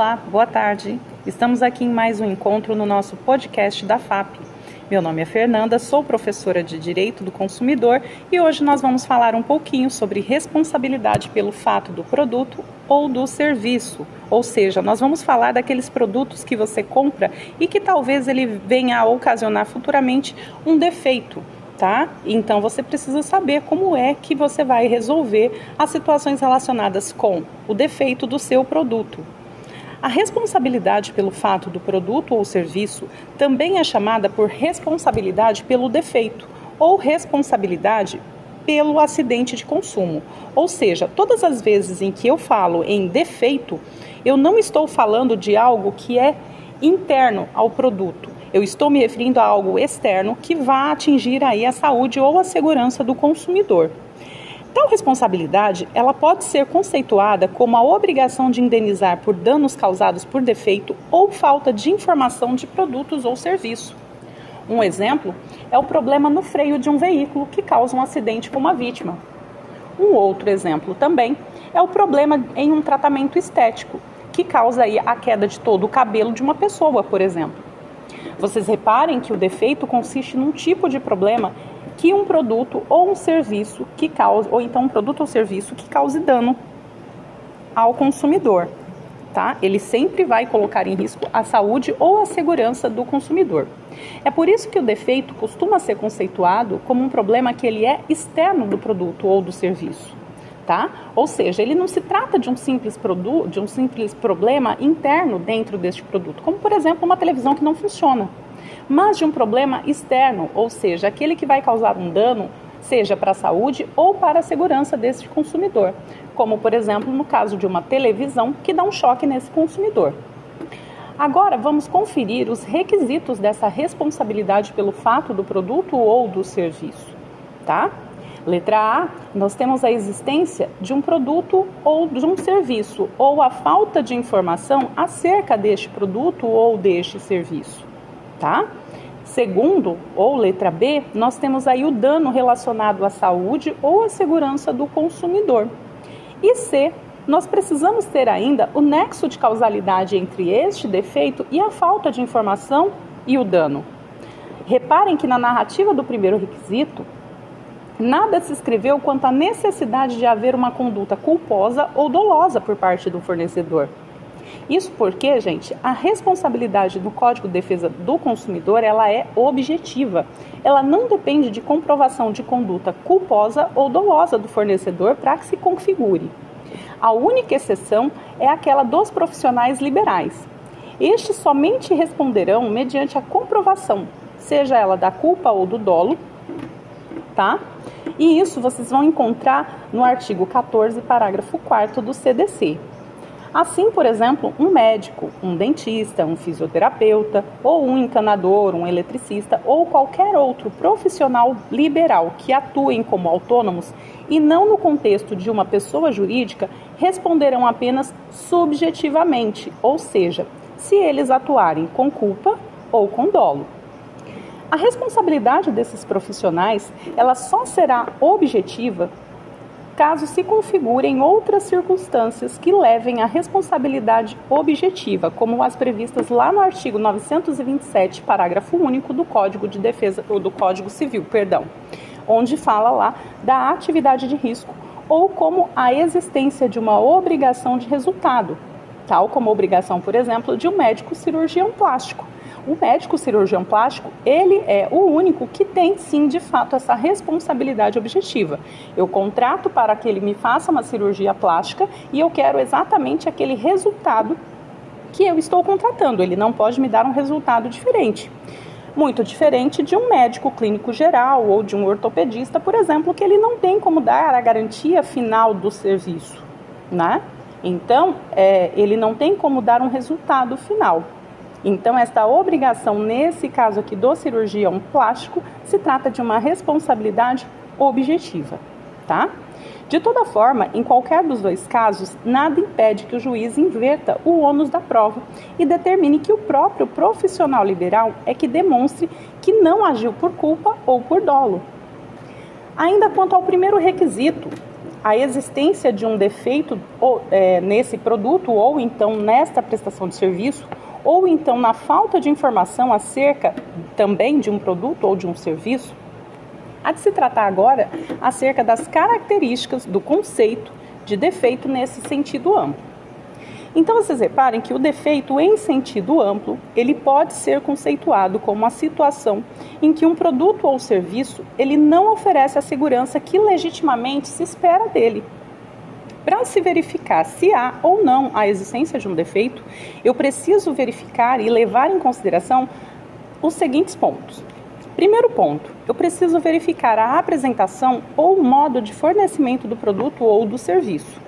Olá, boa tarde. Estamos aqui em mais um encontro no nosso podcast da FAP. Meu nome é Fernanda, sou professora de Direito do Consumidor e hoje nós vamos falar um pouquinho sobre responsabilidade pelo fato do produto ou do serviço. Ou seja, nós vamos falar daqueles produtos que você compra e que talvez ele venha a ocasionar futuramente um defeito tá? Então você precisa saber como é que você vai resolver as situações relacionadas com o defeito do seu produto. A responsabilidade pelo fato do produto ou serviço também é chamada por responsabilidade pelo defeito ou responsabilidade pelo acidente de consumo. Ou seja, todas as vezes em que eu falo em defeito, eu não estou falando de algo que é interno ao produto. Eu estou me referindo a algo externo que vá atingir aí a saúde ou a segurança do consumidor. Tal responsabilidade, ela pode ser conceituada como a obrigação de indenizar por danos causados por defeito ou falta de informação de produtos ou serviço. Um exemplo é o problema no freio de um veículo que causa um acidente com uma vítima. Um outro exemplo também é o problema em um tratamento estético, que causa a queda de todo o cabelo de uma pessoa, por exemplo. Vocês reparem que o defeito consiste num tipo de problema que um produto ou um serviço que cause, ou então um produto ou serviço que cause dano ao consumidor, tá? Ele sempre vai colocar em risco a saúde ou a segurança do consumidor. É por isso que o defeito costuma ser conceituado como um problema que ele é externo do produto ou do serviço tá? Ou seja, ele não se trata de um simples produto, de um simples problema interno dentro deste produto, como por exemplo uma televisão que não funciona, mas de um problema externo, ou seja, aquele que vai causar um dano seja para a saúde ou para a segurança deste consumidor, como por exemplo no caso de uma televisão que dá um choque nesse consumidor. Agora vamos conferir os requisitos dessa responsabilidade pelo fato do produto ou do serviço, tá? Letra A, nós temos a existência de um produto ou de um serviço, ou a falta de informação acerca deste produto ou deste serviço, tá? Segundo, ou letra B, nós temos aí o dano relacionado à saúde ou à segurança do consumidor. E C, nós precisamos ter ainda o nexo de causalidade entre este defeito e a falta de informação e o dano. Reparem que na narrativa do primeiro requisito, nada se escreveu quanto à necessidade de haver uma conduta culposa ou dolosa por parte do fornecedor. Isso porque, gente, a responsabilidade do Código de Defesa do Consumidor ela é objetiva. Ela não depende de comprovação de conduta culposa ou dolosa do fornecedor para que se configure. A única exceção é aquela dos profissionais liberais. Estes somente responderão mediante a comprovação, seja ela da culpa ou do dolo, tá? E isso vocês vão encontrar no artigo 14, parágrafo 4 do CDC. Assim, por exemplo, um médico, um dentista, um fisioterapeuta, ou um encanador, um eletricista, ou qualquer outro profissional liberal que atuem como autônomos e não no contexto de uma pessoa jurídica, responderão apenas subjetivamente, ou seja, se eles atuarem com culpa ou com dolo. A responsabilidade desses profissionais, ela só será objetiva caso se configurem outras circunstâncias que levem à responsabilidade objetiva, como as previstas lá no artigo 927, parágrafo único do Código de Defesa ou do Código Civil, perdão, onde fala lá da atividade de risco ou como a existência de uma obrigação de resultado, tal como a obrigação, por exemplo, de um médico cirurgião plástico o médico cirurgião plástico, ele é o único que tem sim, de fato, essa responsabilidade objetiva. Eu contrato para que ele me faça uma cirurgia plástica e eu quero exatamente aquele resultado que eu estou contratando. Ele não pode me dar um resultado diferente. Muito diferente de um médico clínico geral ou de um ortopedista, por exemplo, que ele não tem como dar a garantia final do serviço, né? Então, é, ele não tem como dar um resultado final. Então, esta obrigação, nesse caso aqui do cirurgião plástico, se trata de uma responsabilidade objetiva, tá? De toda forma, em qualquer dos dois casos, nada impede que o juiz inverta o ônus da prova e determine que o próprio profissional liberal é que demonstre que não agiu por culpa ou por dolo. Ainda quanto ao primeiro requisito, a existência de um defeito ou, é, nesse produto ou então nesta prestação de serviço ou então na falta de informação acerca também de um produto ou de um serviço, há de se tratar agora acerca das características do conceito de defeito nesse sentido amplo. Então vocês reparem que o defeito em sentido amplo, ele pode ser conceituado como uma situação em que um produto ou serviço, ele não oferece a segurança que legitimamente se espera dele. Para se verificar se há ou não a existência de um defeito, eu preciso verificar e levar em consideração os seguintes pontos. Primeiro ponto, eu preciso verificar a apresentação ou modo de fornecimento do produto ou do serviço.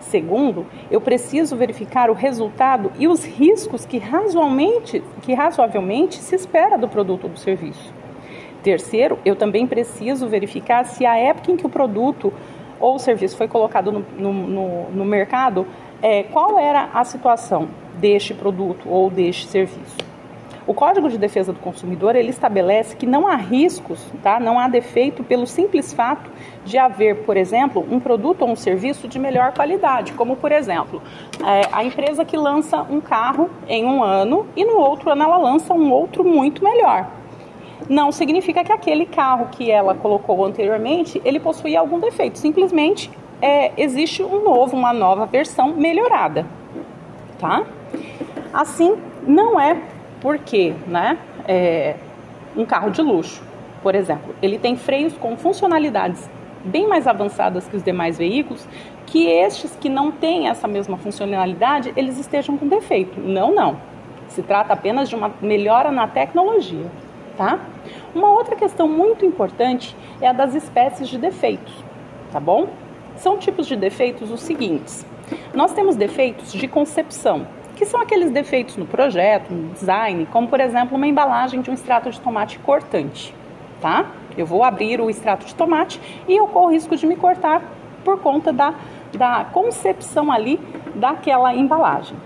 Segundo, eu preciso verificar o resultado e os riscos que razoavelmente, que razoavelmente se espera do produto ou do serviço. Terceiro, eu também preciso verificar se a época em que o produto ou o serviço foi colocado no, no, no, no mercado, é, qual era a situação deste produto ou deste serviço. O Código de Defesa do Consumidor ele estabelece que não há riscos, tá? não há defeito pelo simples fato de haver, por exemplo, um produto ou um serviço de melhor qualidade, como por exemplo, é, a empresa que lança um carro em um ano e no outro ano ela lança um outro muito melhor. Não significa que aquele carro que ela colocou anteriormente ele possui algum defeito, simplesmente é, existe um novo, uma nova versão melhorada, tá? Assim, não é porque, né, é, um carro de luxo, por exemplo, ele tem freios com funcionalidades bem mais avançadas que os demais veículos, que estes que não têm essa mesma funcionalidade, eles estejam com defeito. Não, não. Se trata apenas de uma melhora na tecnologia, tá? Uma outra questão muito importante é a das espécies de defeitos, tá bom? São tipos de defeitos os seguintes. Nós temos defeitos de concepção, que são aqueles defeitos no projeto, no design, como por exemplo uma embalagem de um extrato de tomate cortante, tá? Eu vou abrir o extrato de tomate e eu corro o risco de me cortar por conta da, da concepção ali daquela embalagem.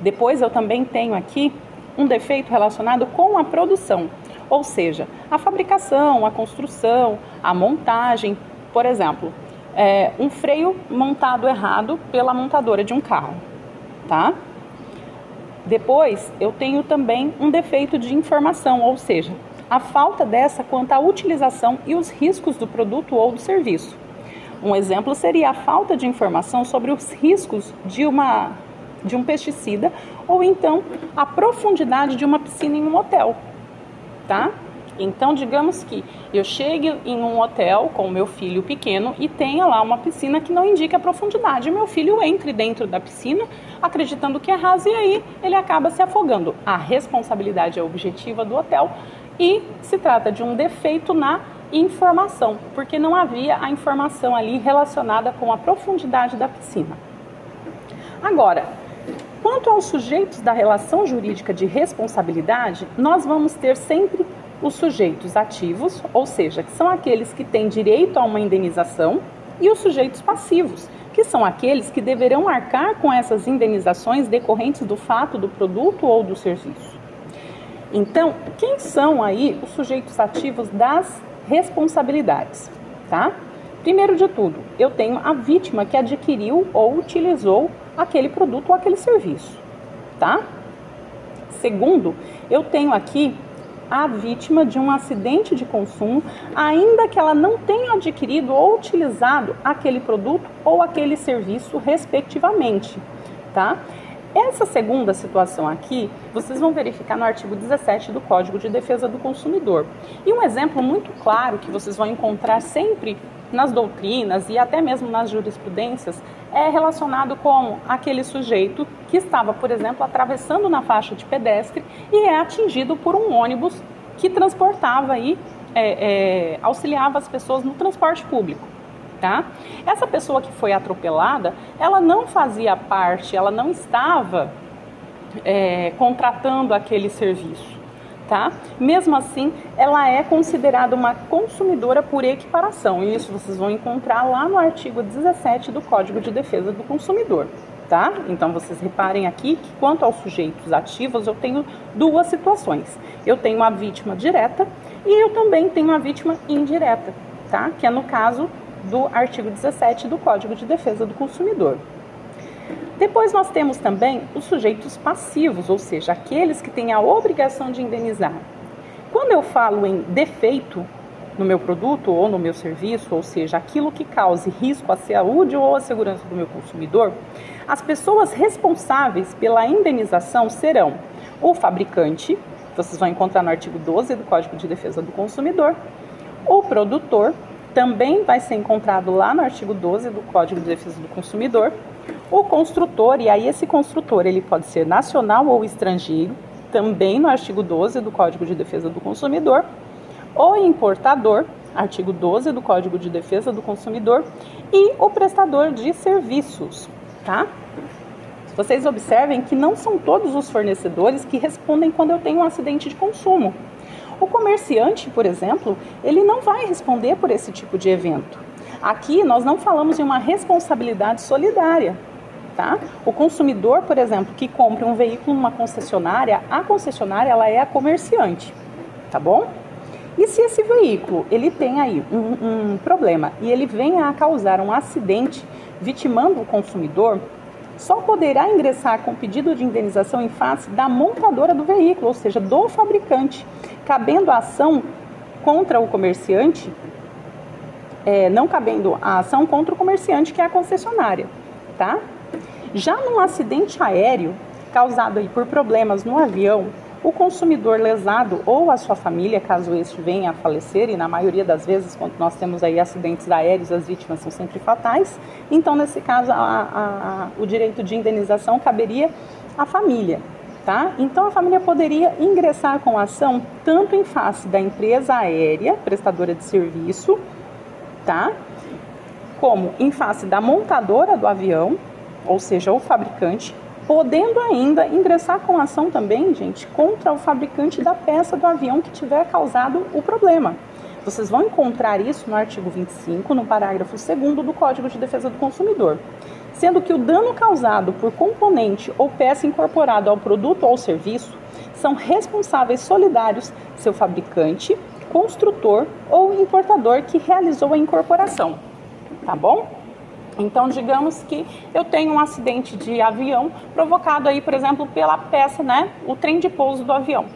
Depois eu também tenho aqui um defeito relacionado com a produção, ou seja, a fabricação, a construção, a montagem, por exemplo, é, um freio montado errado pela montadora de um carro tá? Depois, eu tenho também um defeito de informação, ou seja, a falta dessa quanto à utilização e os riscos do produto ou do serviço. Um exemplo seria a falta de informação sobre os riscos de, uma, de um pesticida ou então a profundidade de uma piscina em um hotel, tá? Então, digamos que eu chegue em um hotel com meu filho pequeno e tenha lá uma piscina que não indica a profundidade. Meu filho entre dentro da piscina acreditando que é raso e aí ele acaba se afogando. A responsabilidade é objetiva do hotel e se trata de um defeito na informação, porque não havia a informação ali relacionada com a profundidade da piscina. Agora, quanto aos sujeitos da relação jurídica de responsabilidade, nós vamos ter sempre os sujeitos ativos, ou seja, que são aqueles que têm direito a uma indenização, e os sujeitos passivos, que são aqueles que deverão arcar com essas indenizações decorrentes do fato do produto ou do serviço. Então, quem são aí os sujeitos ativos das responsabilidades, tá? Primeiro de tudo, eu tenho a vítima que adquiriu ou utilizou aquele produto ou aquele serviço, tá? Segundo, eu tenho aqui a vítima de um acidente de consumo, ainda que ela não tenha adquirido ou utilizado aquele produto ou aquele serviço, respectivamente, tá? Essa segunda situação aqui, vocês vão verificar no artigo 17 do Código de Defesa do Consumidor. E um exemplo muito claro que vocês vão encontrar sempre nas doutrinas e até mesmo nas jurisprudências é relacionado com aquele sujeito que estava, por exemplo, atravessando na faixa de pedestre e é atingido por um ônibus que transportava aí, é, é, auxiliava as pessoas no transporte público. Tá? Essa pessoa que foi atropelada, ela não fazia parte, ela não estava é, contratando aquele serviço. Tá? Mesmo assim, ela é considerada uma consumidora por equiparação. E isso vocês vão encontrar lá no artigo 17 do Código de Defesa do Consumidor. Tá? Então vocês reparem aqui que quanto aos sujeitos ativos, eu tenho duas situações. Eu tenho a vítima direta e eu também tenho a vítima indireta, tá? Que é no caso do artigo 17 do Código de Defesa do Consumidor. Depois nós temos também os sujeitos passivos, ou seja, aqueles que têm a obrigação de indenizar. Quando eu falo em defeito no meu produto ou no meu serviço, ou seja, aquilo que cause risco à saúde ou à segurança do meu consumidor, as pessoas responsáveis pela indenização serão o fabricante, vocês vão encontrar no artigo 12 do Código de Defesa do Consumidor, o produtor, também vai ser encontrado lá no artigo 12 do Código de Defesa do Consumidor, o construtor, e aí esse construtor ele pode ser nacional ou estrangeiro, também no artigo 12 do Código de Defesa do Consumidor, o importador, artigo 12 do Código de Defesa do Consumidor, e o prestador de serviços, tá? Vocês observem que não são todos os fornecedores que respondem quando eu tenho um acidente de consumo. O comerciante, por exemplo, ele não vai responder por esse tipo de evento. Aqui nós não falamos em uma responsabilidade solidária. Tá? O consumidor, por exemplo, que compra um veículo numa concessionária, a concessionária ela é a comerciante, tá bom? E se esse veículo ele tem aí um, um problema e ele vem a causar um acidente vitimando o consumidor, só poderá ingressar com pedido de indenização em face da montadora do veículo, ou seja, do fabricante, cabendo a ação contra o comerciante, é, não cabendo a ação contra o comerciante, que é a concessionária, tá? Já num acidente aéreo causado aí por problemas no avião, o consumidor lesado ou a sua família, caso este venha a falecer, e na maioria das vezes, quando nós temos aí acidentes aéreos, as vítimas são sempre fatais, então nesse caso a, a, a, o direito de indenização caberia à família. Tá? Então a família poderia ingressar com ação tanto em face da empresa aérea, prestadora de serviço, tá? como em face da montadora do avião, ou seja, o fabricante, podendo ainda ingressar com ação também, gente, contra o fabricante da peça do avião que tiver causado o problema. Vocês vão encontrar isso no artigo 25, no parágrafo 2 do Código de Defesa do Consumidor. Sendo que o dano causado por componente ou peça incorporado ao produto ou serviço são responsáveis solidários seu fabricante, construtor ou importador que realizou a incorporação. Tá bom? Então, digamos que eu tenho um acidente de avião provocado aí, por exemplo, pela peça, né, o trem de pouso do avião.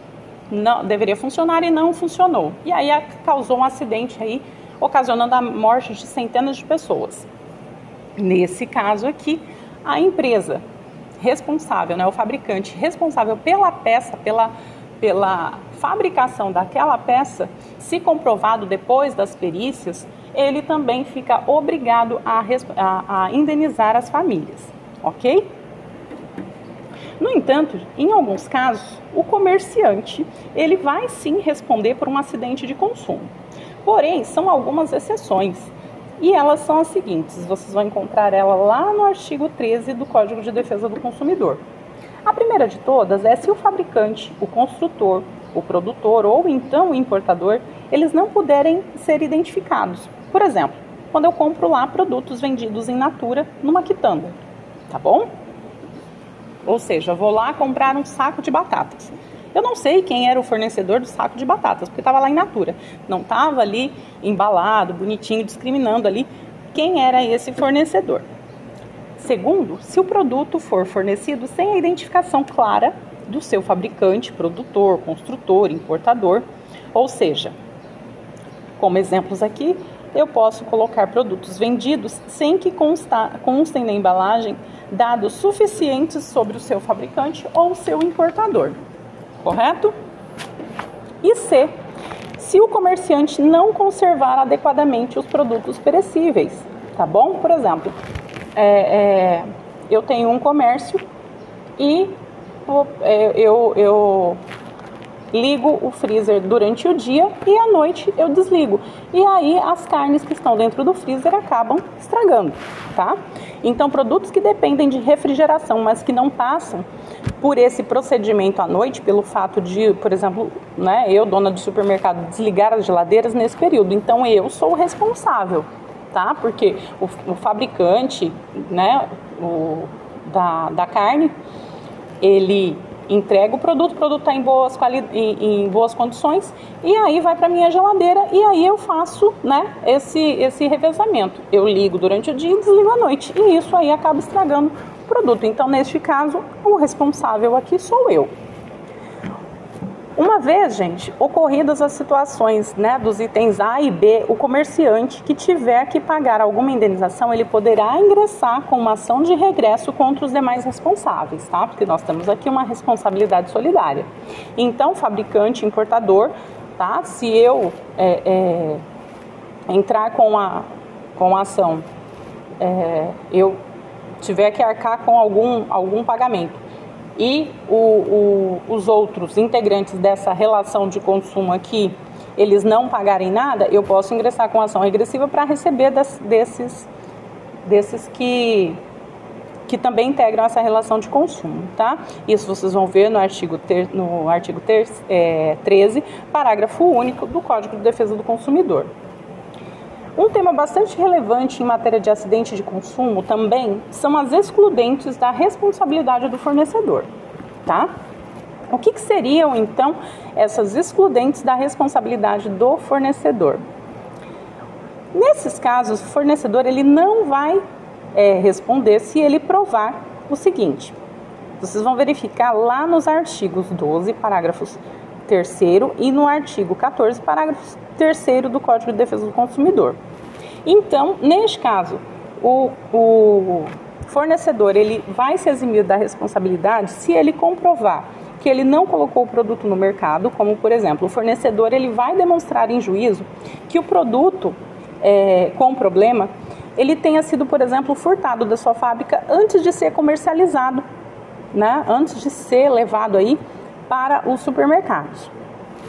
Não deveria funcionar e não funcionou. E aí causou um acidente aí, ocasionando a morte de centenas de pessoas. Nesse caso aqui, a empresa responsável, né, o fabricante responsável pela peça, pela pela fabricação daquela peça, se comprovado depois das perícias, ele também fica obrigado a, a, a indenizar as famílias, ok? No entanto, em alguns casos, o comerciante ele vai sim responder por um acidente de consumo. Porém, são algumas exceções. E elas são as seguintes: vocês vão encontrar ela lá no artigo 13 do Código de Defesa do Consumidor. A primeira de todas é se o fabricante, o construtor, o produtor ou então o importador, eles não puderem ser identificados. Por exemplo, quando eu compro lá produtos vendidos em natura numa quitanda, tá bom? Ou seja, vou lá comprar um saco de batatas. Eu não sei quem era o fornecedor do saco de batatas, porque estava lá em natura. Não estava ali embalado, bonitinho, discriminando ali quem era esse fornecedor. Segundo, se o produto for fornecido sem a identificação clara do seu fabricante, produtor, construtor, importador, ou seja, como exemplos aqui, eu posso colocar produtos vendidos sem que consta, constem na embalagem dados suficientes sobre o seu fabricante ou seu importador, correto? E C, se o comerciante não conservar adequadamente os produtos perecíveis, tá bom? Por exemplo, é, é, eu tenho um comércio e é, eu, eu ligo o freezer durante o dia e à noite eu desligo. E aí as carnes que estão dentro do freezer acabam estragando, tá? Então, produtos que dependem de refrigeração, mas que não passam por esse procedimento à noite, pelo fato de, por exemplo, né, eu, dona do supermercado, desligar as geladeiras nesse período. Então, eu sou o responsável tá? Porque o, o fabricante, né, o, da, da carne, ele entrego o produto, o produto está em boas, quali em, em, boas condições, e aí vai para minha geladeira e aí eu faço né, esse, esse revezamento. Eu ligo durante o dia e desligo à noite, e isso aí acaba estragando o produto. Então, neste caso, o responsável aqui sou eu. Uma vez, gente, ocorridas as situações né, dos itens A e B, o comerciante que tiver que pagar alguma indenização, ele poderá ingressar com uma ação de regresso contra os demais responsáveis, tá? Porque nós temos aqui uma responsabilidade solidária. Então, fabricante, importador, tá? Se eu é, é, entrar com a, com a ação, é, eu tiver que arcar com algum, algum pagamento e o, o, os outros integrantes dessa relação de consumo aqui, eles não pagarem nada, eu posso ingressar com ação regressiva para receber das, desses, desses que, que também integram essa relação de consumo, tá? Isso vocês vão ver no artigo, ter, no artigo ter, é, 13, parágrafo único do Código de Defesa do Consumidor. Um tema bastante relevante em matéria de acidente de consumo também são as excludentes da responsabilidade do fornecedor, tá? O que, que seriam então essas excludentes da responsabilidade do fornecedor? Nesses casos, o fornecedor ele não vai é, responder se ele provar o seguinte. Vocês vão verificar lá nos artigos 12, parágrafos 3 e no artigo 14, parágrafo 3 do Código de Defesa do Consumidor. Então, neste caso, o, o fornecedor ele vai se eximir da responsabilidade se ele comprovar que ele não colocou o produto no mercado, como por exemplo, o fornecedor ele vai demonstrar em juízo que o produto é, com problema ele tenha sido, por exemplo, furtado da sua fábrica antes de ser comercializado, né? antes de ser levado aí para os supermercados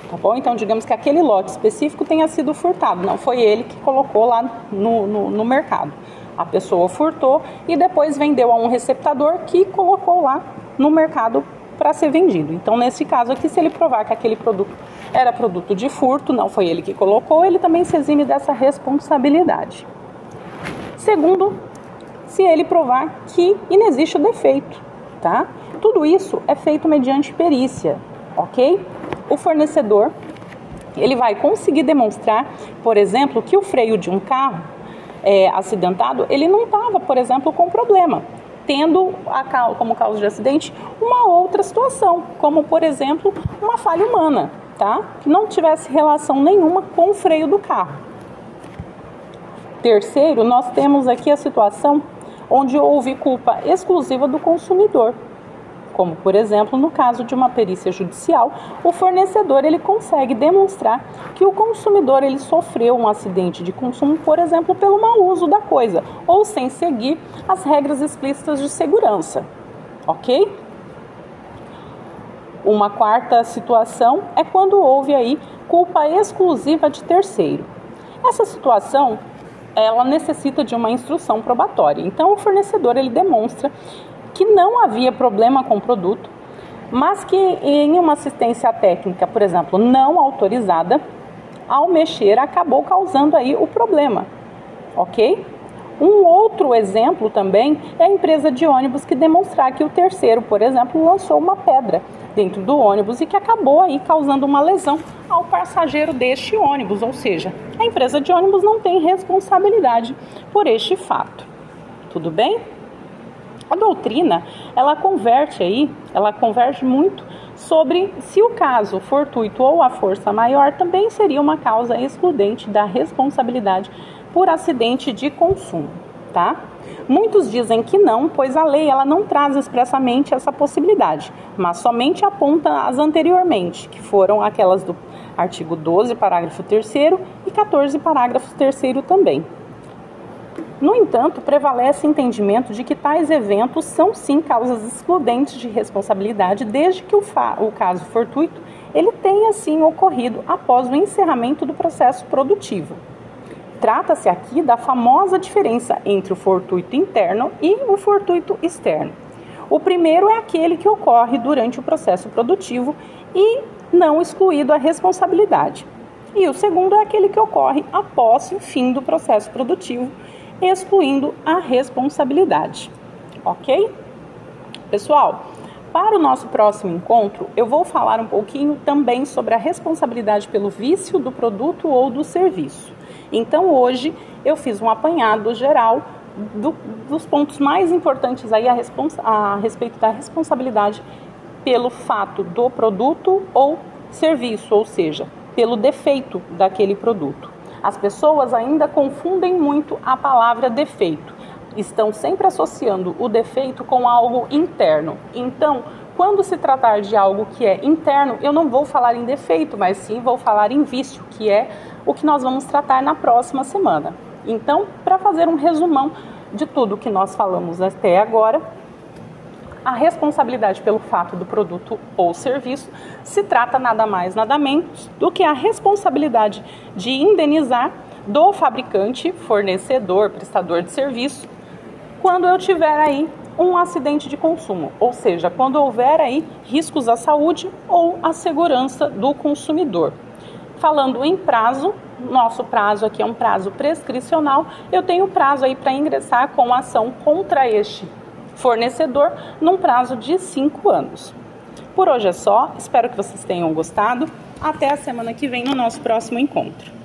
tá bom? Então, digamos que aquele lote específico tenha sido furtado, não foi ele que colocou lá no, no, no mercado. A pessoa furtou e depois vendeu a um receptador que colocou lá no mercado para ser vendido. Então, nesse caso aqui, se ele provar que aquele produto era produto de furto, não foi ele que colocou, ele também se exime dessa responsabilidade. Segundo, se ele provar que inexiste o defeito, tá? Tudo isso é feito mediante perícia, ok? o fornecedor ele vai conseguir demonstrar, por exemplo, que o freio de um carro é, acidentado ele não estava, por exemplo, com problema, tendo a, como causa de acidente uma outra situação, como por exemplo uma falha humana, tá? Que não tivesse relação nenhuma com o freio do carro. Terceiro, nós temos aqui a situação onde houve culpa exclusiva do consumidor como por exemplo no caso de uma perícia judicial, o fornecedor ele consegue demonstrar que o consumidor ele sofreu um acidente de consumo, por exemplo, pelo mau uso da coisa ou sem seguir as regras explícitas de segurança, ok? Uma quarta situação é quando houve aí culpa exclusiva de terceiro. Essa situação ela necessita de uma instrução probatória. Então, o fornecedor ele demonstra que não havia problema com o produto, mas que em uma assistência técnica, por exemplo, não autorizada, ao mexer acabou causando aí o problema, ok? Um outro exemplo também é a empresa de ônibus que demonstrar que o terceiro, por exemplo, lançou uma pedra dentro do ônibus e que acabou aí causando uma lesão ao passageiro deste ônibus, ou seja, a empresa de ônibus não tem responsabilidade por este fato. Tudo bem? A doutrina, ela converte aí, ela converte muito sobre se o caso fortuito ou a força maior também seria uma causa excludente da responsabilidade por acidente de consumo, tá? Muitos dizem que não, pois a lei ela não traz expressamente essa possibilidade, mas somente aponta as anteriormente, que foram aquelas do artigo 12, parágrafo 3 e 14, parágrafo 3 também. No entanto, prevalece o entendimento de que tais eventos são sim causas excludentes de responsabilidade, desde que o, o caso fortuito ele tenha sim ocorrido após o encerramento do processo produtivo. Trata-se aqui da famosa diferença entre o fortuito interno e o fortuito externo. O primeiro é aquele que ocorre durante o processo produtivo e não excluído a responsabilidade. E o segundo é aquele que ocorre após o fim do processo produtivo excluindo a responsabilidade. Ok? Pessoal, Para o nosso próximo encontro, eu vou falar um pouquinho também sobre a responsabilidade pelo vício do produto ou do serviço. Então, hoje eu fiz um apanhado geral do, dos pontos mais importantes aí a, a respeito da responsabilidade pelo fato do produto ou serviço, ou seja, pelo defeito daquele produto. As pessoas ainda confundem muito a palavra defeito estão sempre associando o defeito com algo interno. Então, quando se tratar de algo que é interno, eu não vou falar em defeito, mas sim vou falar em vício, que é o que nós vamos tratar na próxima semana. Então, para fazer um resumão de tudo que nós falamos até agora, a responsabilidade pelo fato do produto ou serviço se trata nada mais, nada menos do que a responsabilidade de indenizar do fabricante, fornecedor, prestador de serviço quando eu tiver aí um acidente de consumo, ou seja, quando houver aí riscos à saúde ou à segurança do consumidor. Falando em prazo, nosso prazo aqui é um prazo prescricional, eu tenho prazo aí para ingressar com ação contra este fornecedor num prazo de cinco anos. Por hoje é só, espero que vocês tenham gostado. Até a semana que vem no nosso próximo encontro.